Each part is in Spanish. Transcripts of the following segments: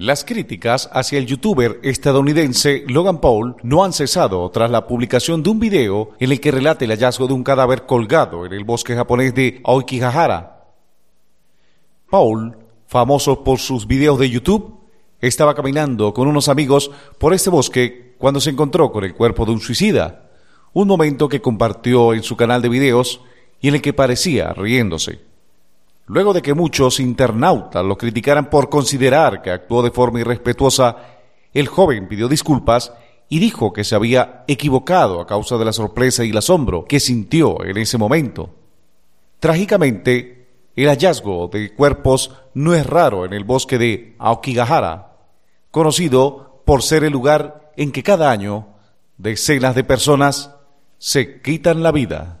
Las críticas hacia el youtuber estadounidense Logan Paul no han cesado tras la publicación de un video en el que relata el hallazgo de un cadáver colgado en el bosque japonés de Aokigahara. Paul, famoso por sus videos de YouTube, estaba caminando con unos amigos por este bosque cuando se encontró con el cuerpo de un suicida, un momento que compartió en su canal de videos y en el que parecía riéndose. Luego de que muchos internautas lo criticaran por considerar que actuó de forma irrespetuosa, el joven pidió disculpas y dijo que se había equivocado a causa de la sorpresa y el asombro que sintió en ese momento. Trágicamente, el hallazgo de cuerpos no es raro en el bosque de Aokigahara, conocido por ser el lugar en que cada año decenas de personas se quitan la vida.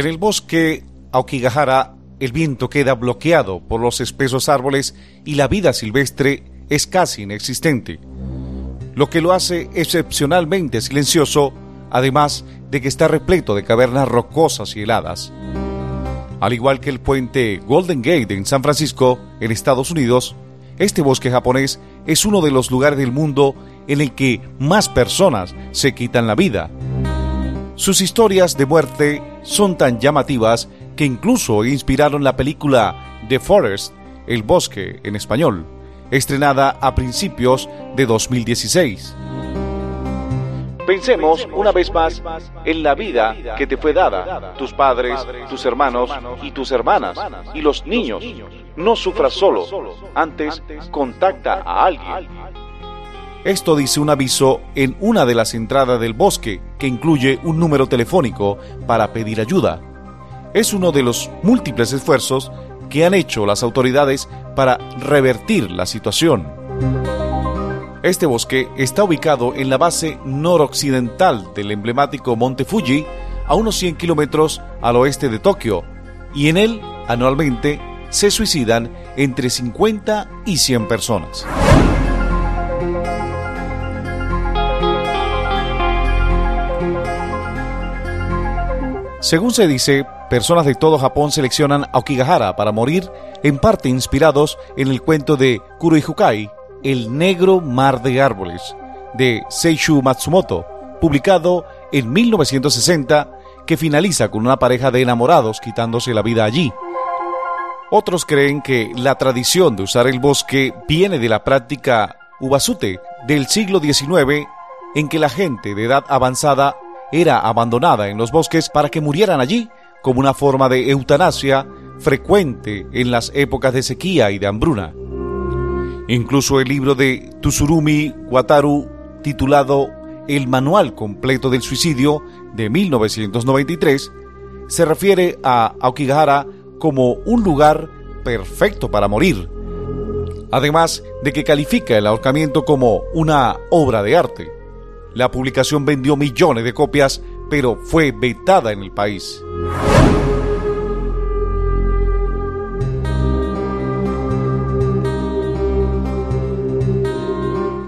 En el bosque Aokigahara, el viento queda bloqueado por los espesos árboles y la vida silvestre es casi inexistente, lo que lo hace excepcionalmente silencioso, además de que está repleto de cavernas rocosas y heladas. Al igual que el puente Golden Gate en San Francisco, en Estados Unidos, este bosque japonés es uno de los lugares del mundo en el que más personas se quitan la vida. Sus historias de muerte son tan llamativas que incluso inspiraron la película The Forest, El Bosque en español, estrenada a principios de 2016. Pensemos una vez más en la vida que te fue dada, tus padres, tus hermanos y tus hermanas, y los niños. No sufras solo, antes contacta a alguien. Esto dice un aviso en una de las entradas del bosque que incluye un número telefónico para pedir ayuda. Es uno de los múltiples esfuerzos que han hecho las autoridades para revertir la situación. Este bosque está ubicado en la base noroccidental del emblemático Monte Fuji, a unos 100 kilómetros al oeste de Tokio, y en él anualmente se suicidan entre 50 y 100 personas. Según se dice, personas de todo Japón seleccionan Aokigahara para morir, en parte inspirados en el cuento de Kuroihukai, El negro mar de árboles, de Seishu Matsumoto, publicado en 1960, que finaliza con una pareja de enamorados quitándose la vida allí. Otros creen que la tradición de usar el bosque viene de la práctica Ubasute del siglo XIX, en que la gente de edad avanzada era abandonada en los bosques para que murieran allí, como una forma de eutanasia frecuente en las épocas de sequía y de hambruna. Incluso el libro de Tsurumi Wataru, titulado El Manual Completo del Suicidio, de 1993, se refiere a Aokigahara como un lugar perfecto para morir, además de que califica el ahorcamiento como una obra de arte. La publicación vendió millones de copias, pero fue vetada en el país.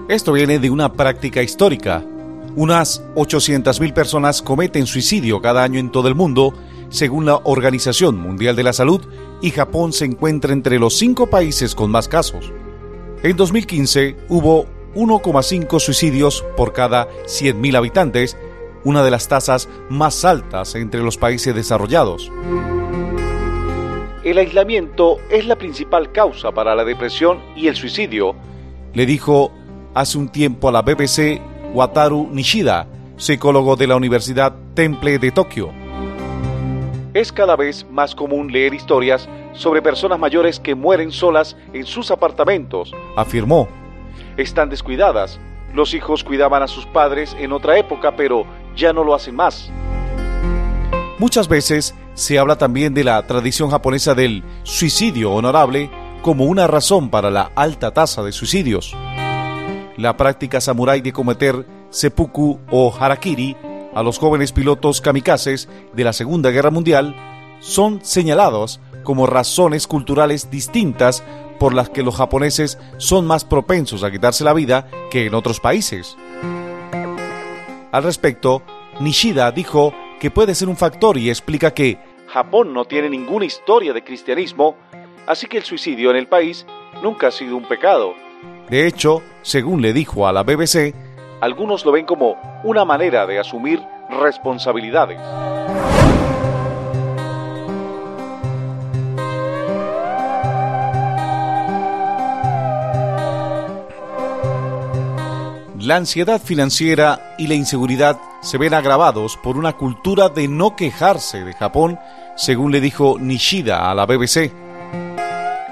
Esto viene de una práctica histórica. Unas 800.000 personas cometen suicidio cada año en todo el mundo, según la Organización Mundial de la Salud, y Japón se encuentra entre los cinco países con más casos. En 2015 hubo 1,5 suicidios por cada 100.000 habitantes, una de las tasas más altas entre los países desarrollados. El aislamiento es la principal causa para la depresión y el suicidio, le dijo hace un tiempo a la BBC Wataru Nishida, psicólogo de la Universidad Temple de Tokio. Es cada vez más común leer historias sobre personas mayores que mueren solas en sus apartamentos, afirmó están descuidadas. Los hijos cuidaban a sus padres en otra época, pero ya no lo hacen más. Muchas veces se habla también de la tradición japonesa del suicidio honorable como una razón para la alta tasa de suicidios. La práctica samurái de cometer seppuku o harakiri a los jóvenes pilotos kamikazes de la Segunda Guerra Mundial son señalados como razones culturales distintas por las que los japoneses son más propensos a quitarse la vida que en otros países. Al respecto, Nishida dijo que puede ser un factor y explica que Japón no tiene ninguna historia de cristianismo, así que el suicidio en el país nunca ha sido un pecado. De hecho, según le dijo a la BBC, algunos lo ven como una manera de asumir responsabilidades. La ansiedad financiera y la inseguridad se ven agravados por una cultura de no quejarse de Japón, según le dijo Nishida a la BBC.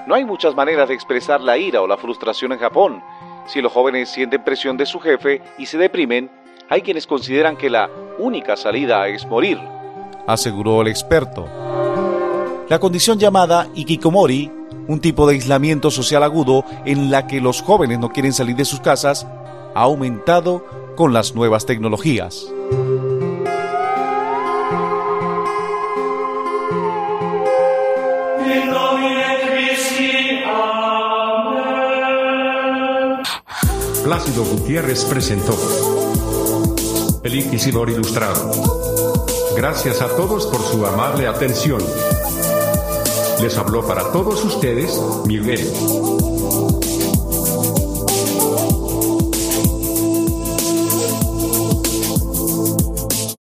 No hay muchas maneras de expresar la ira o la frustración en Japón. Si los jóvenes sienten presión de su jefe y se deprimen, hay quienes consideran que la única salida es morir, aseguró el experto. La condición llamada ikikomori, un tipo de aislamiento social agudo en la que los jóvenes no quieren salir de sus casas, ha aumentado con las nuevas tecnologías. Plácido Gutiérrez presentó El Inquisidor Ilustrado. Gracias a todos por su amable atención. Les habló para todos ustedes Miguel.